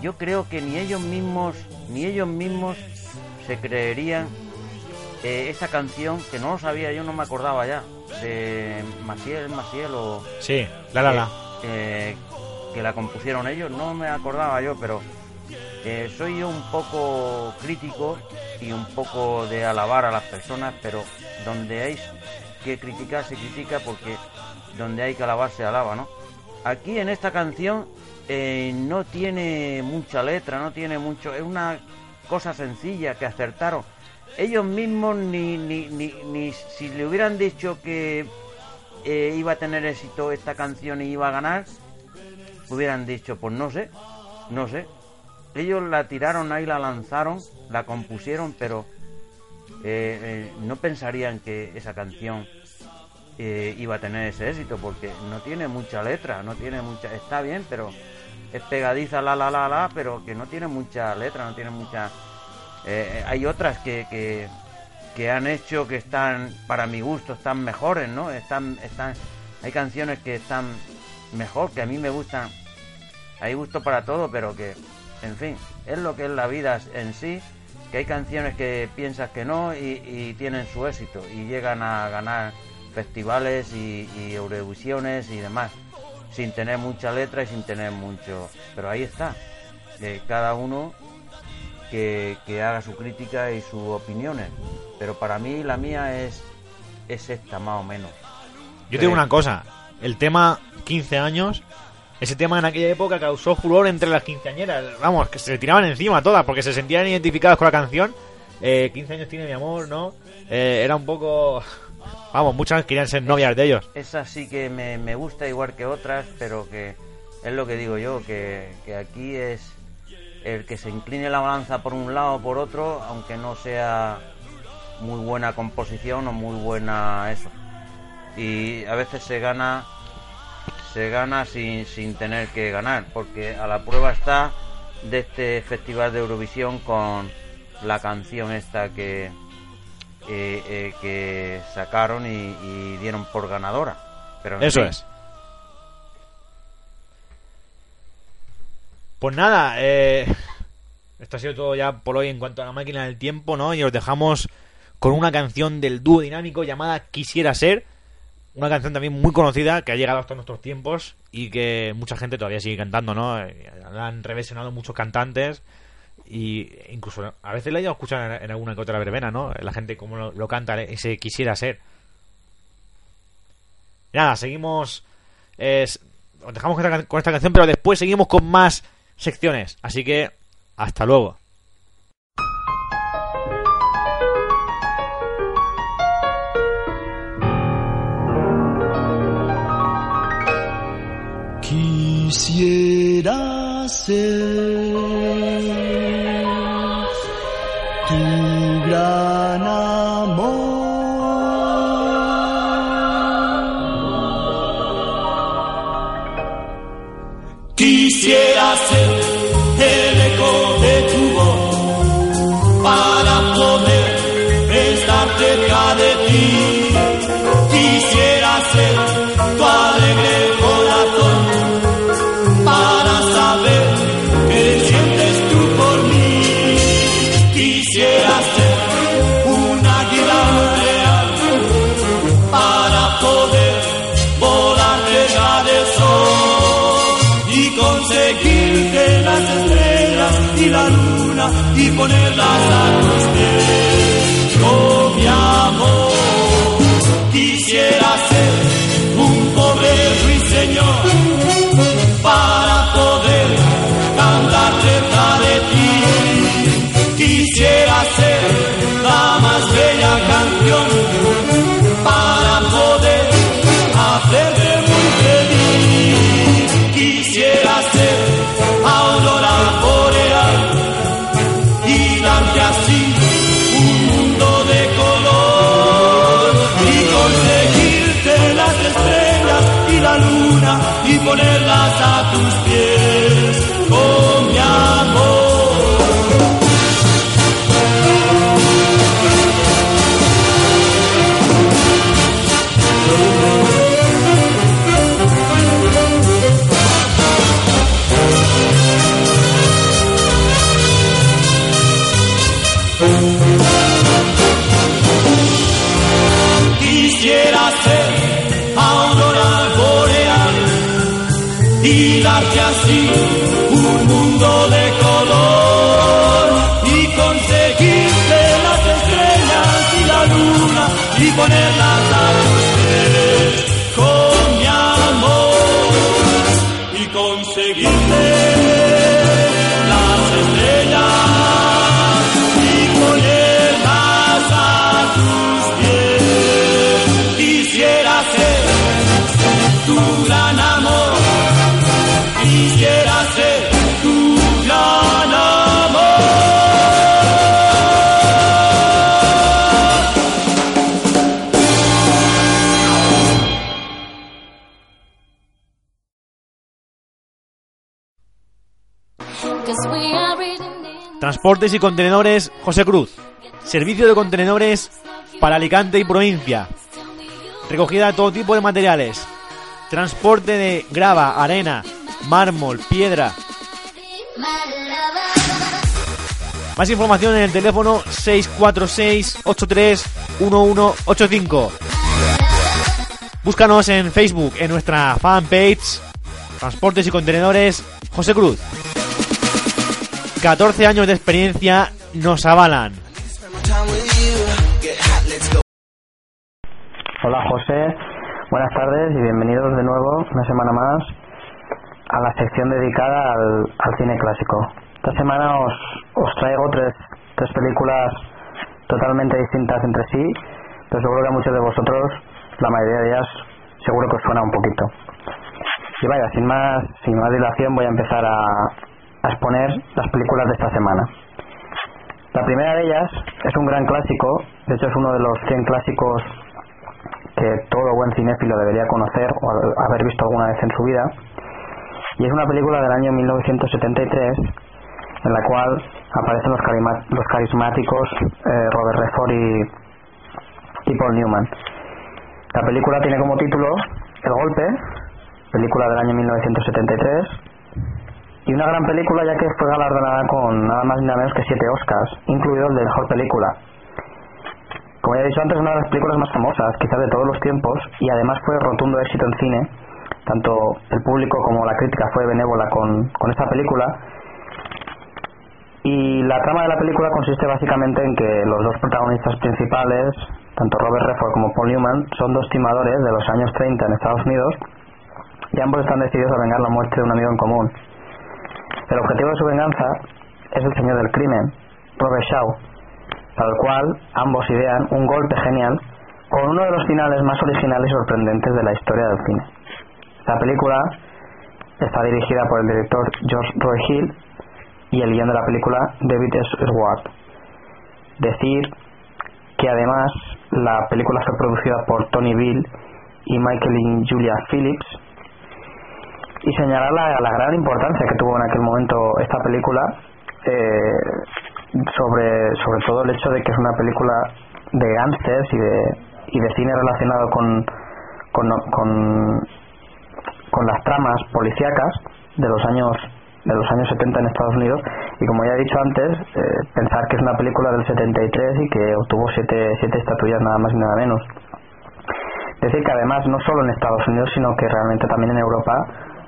yo creo que ni ellos mismos, ni ellos mismos se creerían eh, esa canción que no lo sabía, yo no me acordaba ya, de Maciel, Maciel o Sí, la la la. eh, que la compusieron ellos, no me acordaba yo, pero eh, soy yo un poco crítico y un poco de alabar a las personas, pero donde hay que criticar se critica porque donde hay que alabar se alaba, ¿no? Aquí en esta canción eh, no tiene mucha letra, no tiene mucho, es una cosa sencilla que acertaron. Ellos mismos ni, ni, ni, ni si le hubieran dicho que eh, iba a tener éxito esta canción y iba a ganar, hubieran dicho, pues no sé, no sé. Ellos la tiraron ahí, la lanzaron, la compusieron, pero eh, no pensarían que esa canción eh, iba a tener ese éxito, porque no tiene mucha letra, no tiene mucha, está bien, pero es pegadiza la la la la, pero que no tiene mucha letra, no tiene mucha. eh, hay otras que, que que han hecho que están, para mi gusto, están mejores, ¿no? Están, están, hay canciones que están mejor, que a mí me gustan. Hay gusto para todo, pero que, en fin, es lo que es la vida en sí, que hay canciones que piensas que no y, y tienen su éxito y llegan a ganar festivales y, y Eurovisiones y demás, sin tener mucha letra y sin tener mucho... Pero ahí está, cada uno que, que haga su crítica y sus opiniones. Pero para mí la mía es, es esta más o menos. Yo te digo una cosa, el tema 15 años, ese tema en aquella época causó furor entre las quinceañeras. Vamos, que se le tiraban encima todas porque se sentían identificadas con la canción. Eh, 15 años tiene mi amor, ¿no? Eh, era un poco... Vamos, muchas querían ser novias de ellos. Esa sí que me, me gusta igual que otras, pero que es lo que digo yo, que, que aquí es el que se incline la balanza por un lado o por otro, aunque no sea muy buena composición o muy buena eso. Y a veces se gana se gana sin, sin tener que ganar, porque a la prueba está de este festival de Eurovisión con la canción esta que eh, eh, que sacaron y, y dieron por ganadora. Pero Eso fin, es. Pues nada, eh, esto ha sido todo ya por hoy en cuanto a la máquina del tiempo, ¿no? Y os dejamos con una canción del dúo dinámico llamada Quisiera ser. Una canción también muy conocida que ha llegado hasta nuestros tiempos y que mucha gente todavía sigue cantando, ¿no? La han reversionado muchos cantantes y incluso a veces la he escuchar en, alguna que otra verbena, ¿no? La gente como lo, lo canta, ese Quisiera ser. Nada, seguimos. s- os dejamos esta, con esta canción, pero después seguimos con más secciones. Así que, hasta luego. Quisiera ser gran y Transportes y contenedores José Cruz. Servicio de contenedores para Alicante y provincia. Recogida de todo tipo de materiales. Transporte de grava, arena, mármol, piedra. Más información en el teléfono 646-831185. Búscanos en Facebook, en nuestra fanpage Transportes y Contenedores José Cruz. 14 años de experiencia nos avalan. Hola José, buenas tardes y bienvenidos de nuevo una semana más a la sección dedicada al, al cine clásico. Esta semana os, os traigo tres, tres películas totalmente distintas entre sí, pero seguro que a muchos de vosotros, la mayoría de ellas, seguro que os suena un poquito. Y vaya, sin más, sin más dilación voy a empezar a, a exponer las películas de esta semana. La primera de ellas es un gran clásico, de hecho es uno de los 100 clásicos que todo buen cinéfilo debería conocer o haber visto alguna vez en su vida. Y es una película del año 1973 en la cual aparecen los, carima- los carismáticos eh, Robert Redford y, y Paul Newman. La película tiene como título El Golpe, película del año 1973, y una gran película ya que fue galardonada con nada más ni nada menos que siete Oscars, incluido el de Mejor Película. Como ya he dicho antes, es una de las películas más famosas, quizás de todos los tiempos, y además fue rotundo éxito en cine. Tanto el público como la crítica fue benévola con, con esta película. Y la trama de la película consiste básicamente en que los dos protagonistas principales, tanto Robert Redford como Paul Newman, son dos timadores de los años 30 en Estados Unidos y ambos están decididos a vengar la muerte de un amigo en común. El objetivo de su venganza es el señor del crimen, Robert Shaw, para el cual ambos idean un golpe genial con uno de los finales más originales y sorprendentes de la historia del cine. La película está dirigida por el director George Roy Hill y el guion de la película David S. Swart. Decir que además la película fue producida por Tony Bill y Michael y Julia Phillips y señalar la, gran importancia que tuvo en aquel momento esta película eh, sobre sobre todo el hecho de que es una película de gángsters y de y de cine relacionado con con, con con las tramas policíacas de los años de los años 70 en Estados Unidos. Y como ya he dicho antes eh, pensar que es una película del 73 y que obtuvo siete, siete estatuillas nada más y nada menos. Decir que además no solo en Estados Unidos sino que realmente también en Europa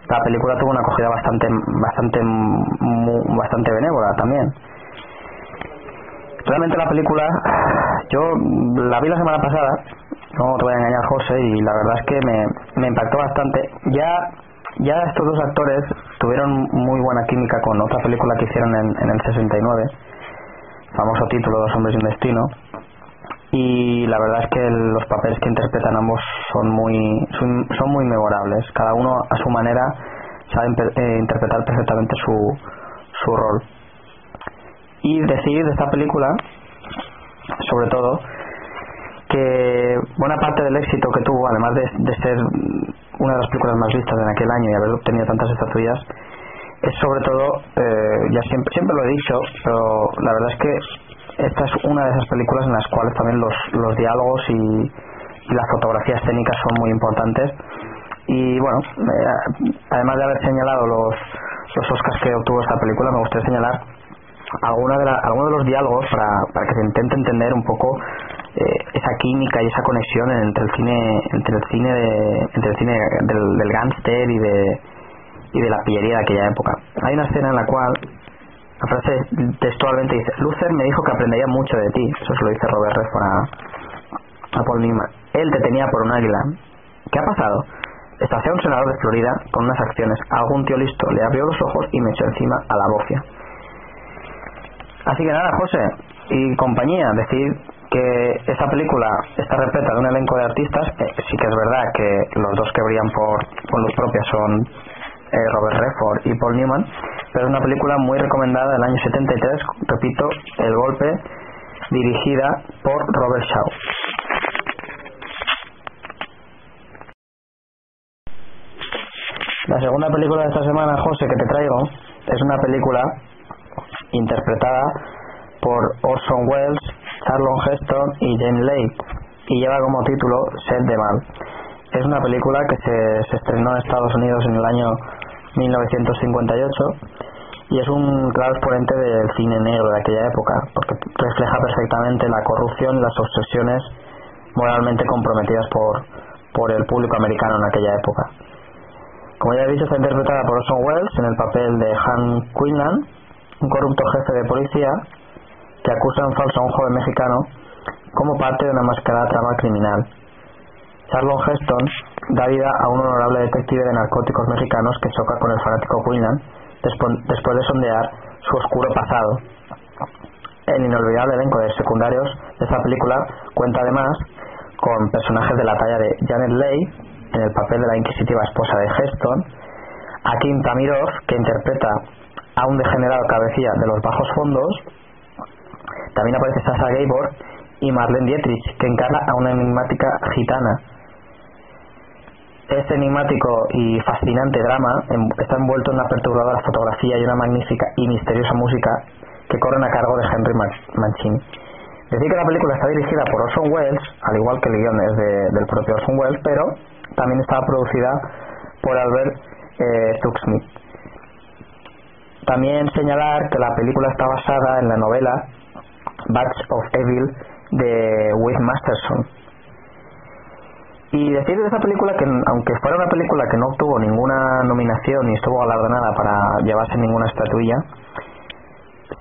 la película tuvo una acogida bastante bastante mu- bastante benévola también. Realmente la película yo la vi la semana pasada no te voy a engañar José y la verdad es que me, me impactó bastante. Ya ya estos dos actores tuvieron muy buena química con otra película que hicieron en, en el 69 famoso título Dos hombres y un destino y la verdad es que los papeles que interpretan ambos son muy son, muy memorables. Cada uno a su manera sabe eh, interpretar perfectamente su, su rol. Y decir de esta película sobre todo que buena parte del éxito que tuvo además de, de ser una de las películas más vistas en aquel año y haber obtenido tantas estatuillas es sobre todo eh, ya siempre siempre lo he dicho pero la verdad es que esta es una de esas películas en las cuales también los, los diálogos y, y la fotografía escénica son muy importantes. Y bueno eh, además de haber señalado los los Oscars que obtuvo esta película me gustaría señalar alguna de algunos de los diálogos para, para que se intente entender un poco eh, esa química y esa conexión entre el cine entre el cine de, entre el cine del, del gángster y de y de la pillería de aquella época. Hay una escena en la cual la frase textualmente dice Luther me dijo que aprendería mucho de ti eso se lo dice Robert Redford a, a Paul Newman. Él te tenía por un águila ¿qué ha pasado? Estación un senador de Florida con unas acciones. Algún tío listo. Le abrió los ojos y me echó encima a la bofia. Así que nada, José y compañía, decir que esta película está repleta de un elenco de artistas, eh, sí que es verdad que los dos que brillan por, por luz propia son eh, Robert Redford y Paul Newman, pero es una película muy recomendada del año 73, repito, El Golpe, dirigida por Robert Shaw. La segunda película de esta semana, José, que te traigo, es una película interpretada por Orson Welles, Charlton Heston y Jane Leigh y lleva como título Set de Mal. Es una película que se, se estrenó en Estados Unidos en el año 1958 y es un claro exponente del cine negro de aquella época porque refleja perfectamente la corrupción y las obsesiones moralmente comprometidas por, por el público americano en aquella época. Como ya he dicho, está interpretada por Orson Welles en el papel de Han Quinlan, un corrupto jefe de policía que acusa en falso a un joven mexicano como parte de una mascarada trama criminal. Charlon Heston da vida a un honorable detective de narcóticos mexicanos que choca con el fanático Quinlan después de sondear su oscuro pasado. El inolvidable elenco de secundarios de esta película cuenta además con personajes de la talla de Janet Leigh en el papel de la inquisitiva esposa de Heston, Akim Tamirov, que interpreta a un degenerado cabecilla de los bajos fondos. También aparece Sasha Gabor y Marlene Dietrich, que encarna a una enigmática gitana. Este enigmático y fascinante drama está envuelto en una perturbadora fotografía y una magnífica y misteriosa música que corren a cargo de Henry Man- Mancini. Decir que la película está dirigida por Orson Welles, al igual que el guion es de- del propio Orson Welles, pero también está producida por Albert eh, Tuxmith. También señalar que la película está basada en la novela Batch of Evil de Wade Masterson. Y decir de esa película que aunque fuera una película que no obtuvo ninguna nominación ni estuvo galardonada para llevarse ninguna estatuilla,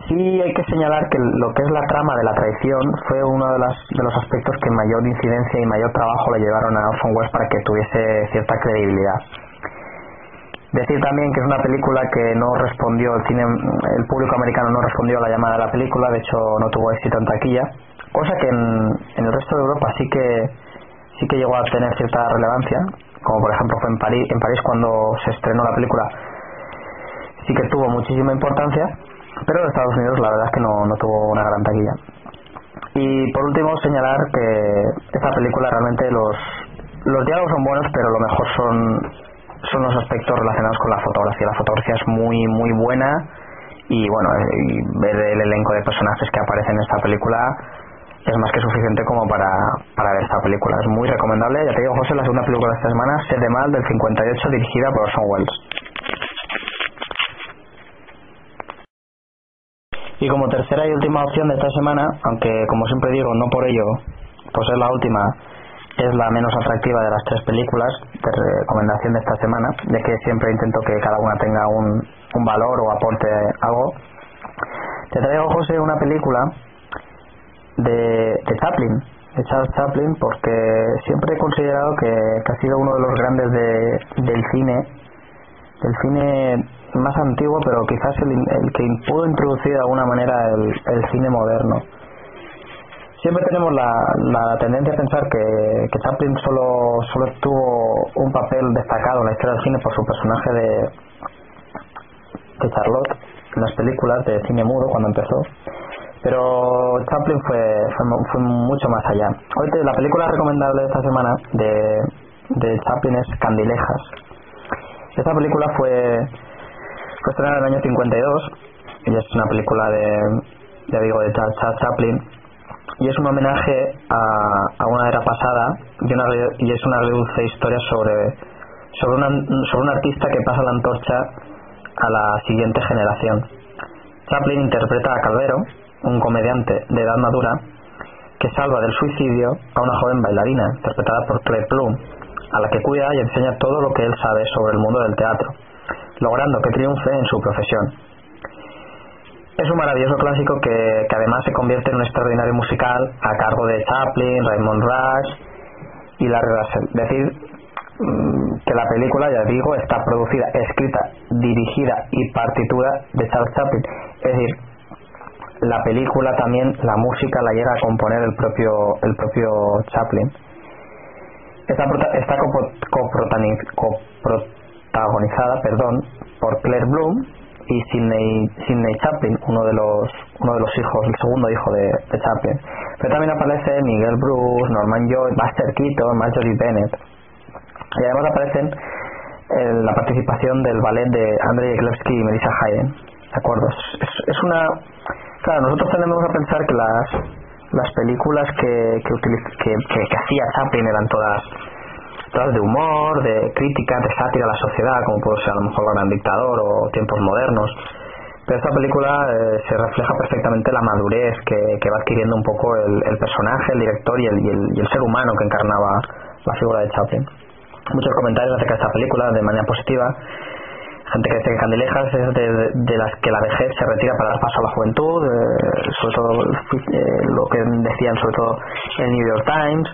sí hay que señalar que lo que es la trama de la traición fue uno de, las, de los aspectos que mayor incidencia y mayor trabajo le llevaron a Orson Welles para que tuviese cierta credibilidad. Decir también que es una película que no respondió, el cine, el público americano no respondió a la llamada de la película, de hecho no tuvo éxito en taquilla, cosa que en, en el resto de Europa sí que sí que llegó a tener cierta relevancia, como por ejemplo fue en París, en París cuando se estrenó la película, sí que tuvo muchísima importancia, pero en Estados Unidos la verdad es que no, no tuvo una gran taquilla. Y por último señalar que esta película realmente los, los diálogos son buenos, pero lo mejor son, son los aspectos relacionados con la fotografía. La fotografía es muy muy buena y bueno, y ver el elenco de personajes que aparecen en esta película es más que suficiente como para, para ver esta película. Es muy recomendable. Ya te digo, José, la segunda película de esta semana, Sed de Mal, del 58, dirigida por Orson Welles. Y como tercera y última opción de esta semana, aunque como siempre digo, no por ello, por ser la última, es la menos atractiva de las tres películas de recomendación de esta semana, ya que siempre intento que cada una tenga un, un valor o aporte algo. Te traigo, José, una película de, Chaplin, de Charles Chaplin, porque siempre he considerado que, ha sido uno de los grandes de, del cine, del cine más antiguo, pero quizás el, el que pudo introducir de alguna manera el, cine moderno. Siempre tenemos la, la tendencia a pensar que, que Chaplin solo, solo tuvo un papel destacado en la historia del cine por su personaje de, de Charlotte en las películas de cine mudo cuando empezó pero Chaplin fue, fue, fue mucho más allá. Hoy la película recomendable de esta semana de, de Chaplin es Candilejas. Esta película fue, fue estrenada en el año 52 y es una película de, ya digo, de Charles Charles Chaplin y es un homenaje a, a una era pasada y, una, y es una dulce historia sobre, sobre, una, sobre un artista que pasa la antorcha a la siguiente generación. Chaplin interpreta a Calvero, un comediante de edad madura que salva del suicidio a una joven bailarina, interpretada por Claire Plum, a la que cuida y enseña todo lo que él sabe sobre el mundo del teatro, logrando que triunfe en su profesión. Es un maravilloso clásico que, que además se convierte en un extraordinario musical a cargo de Chaplin, Raymond Rush y Larry Russell. Decir mm, que la película, ya digo, está producida, escrita, dirigida y partitura de Charles Chaplin. Es decir, la película también, la música la llega a componer el propio, el propio Chaplin. Está, está coprotagonizada perdón, por Claire Bloom y Sidney, Sidney Chaplin, uno de los uno de los hijos, el segundo hijo de, Chaplin. Pero también aparece Miguel Bruce, Norman Joy, Buster Keaton, Marjorie Bennett. Y además aparecen eh, la participación del ballet de Andrei Eklevsky y Melissa Hayden. ¿De acuerdo? Es, es- una... Claro, nosotros tendemos a pensar que las, las películas que, que, utiliz- que, que- que hacía Chaplin eran todas todas de humor, de crítica, de sátira a la sociedad, como puede ser a lo mejor El Gran Dictador o Tiempos Modernos. Pero esta película eh, se refleja perfectamente la madurez que, que va adquiriendo un poco el, el personaje, el director y el, y, el, y el ser humano que encarnaba la figura de Chaplin. Muchos comentarios acerca de esta película de manera positiva. Gente que dice que Candilejas es de, de- las que la vejez se retira para dar paso a la juventud, eh, sobre todo eh, lo que decían sobre todo el New York Times.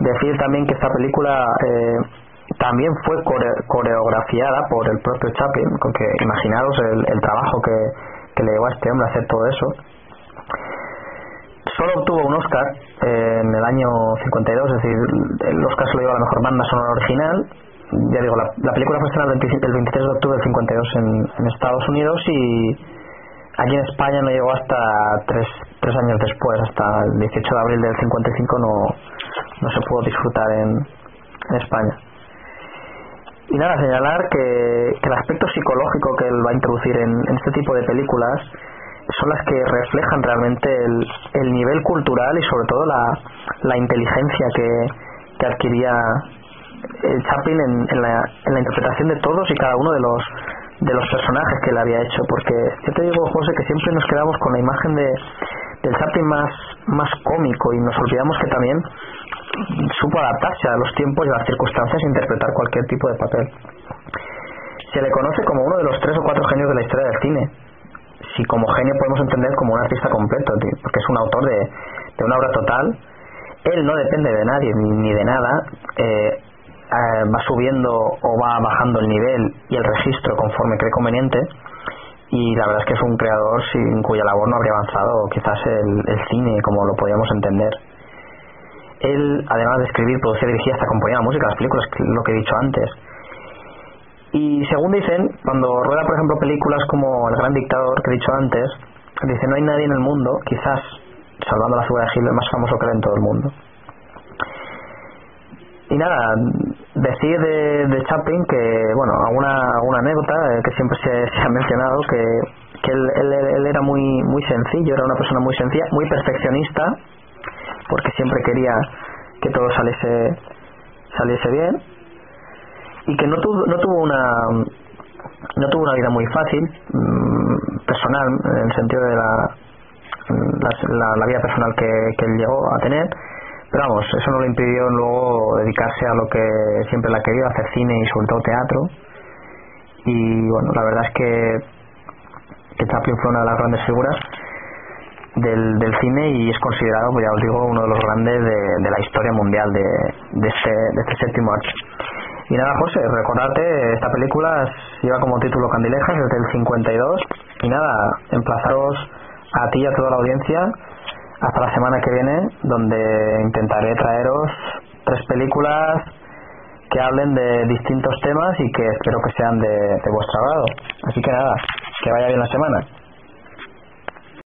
Decir también que esta película eh, también fue core- coreografiada por el propio Chaplin, porque imaginaros el, trabajo que, que le llevó a este hombre a hacer todo eso. Solo obtuvo un Oscar eh, en el año 52, es decir, el Oscar se lo a la mejor banda sonora original ya digo, la, la película fue estrenada el 25 el 23 de octubre del 52 en, en Estados Unidos y aquí en España no llegó hasta tres, tres años después, hasta el 18 de abril del 55 no, no se pudo disfrutar en, España. Y nada, señalar que, que el aspecto psicológico que él va a introducir en, este tipo de películas son las que reflejan realmente el, el nivel cultural y sobre todo la, la inteligencia que, que adquiría Chaplin en, en, la, en la interpretación de todos y cada uno de los de los personajes que él había hecho porque yo te digo José que siempre nos quedamos con la imagen de del Chaplin más más cómico y nos olvidamos que también supo adaptarse a los tiempos y a las circunstancias e interpretar cualquier tipo de papel. Se le conoce como uno de los tres o cuatro genios de la historia del cine. Si como genio podemos entender como un artista completo porque es un autor de, de una obra total. Él no depende de nadie ni, ni de nada. Eh, eh, va subiendo o va bajando el nivel y el registro conforme cree conveniente y la verdad es que es un creador sin cuya labor no habría avanzado quizás el, el cine como lo podíamos entender. Él además de escribir, producir, dirigir hasta componía la música las películas lo que he dicho antes. Y según dicen cuando rueda por ejemplo películas como El Gran Dictador que he dicho antes dice no hay nadie en el mundo quizás salvando la figura de Hitler más famoso que él en todo el mundo y nada, decir de, de Chaplin que, bueno, alguna, alguna anécdota eh, que siempre se, se ha mencionado, que, que él, él, él era muy, muy sencillo, era una persona muy sencilla, muy perfeccionista, porque siempre quería que todo saliese, saliese bien, y que no tuvo, no tuvo una no tuvo una vida muy fácil mm, personal en el sentido de la, la, la- la vida personal que, que él llegó a tener pero vamos, eso no le impidió luego dedicarse a lo que siempre le ha querido, hacer cine y sobre todo teatro. Y bueno, la verdad es que, que Chaplin fue una de las grandes figuras del, del cine y es considerado, pues ya os digo, uno de los grandes de, de la historia mundial de, de, este, de este séptimo arte. Y nada, José, recordarte, esta película lleva como título Candilejas desde el 52. Y nada, emplazaros a ti y a toda la audiencia hasta la semana que viene, donde intentaré traeros tres películas que hablen de distintos temas y que espero que sean de, vuestro agrado. Así que nada, que vaya bien la semana.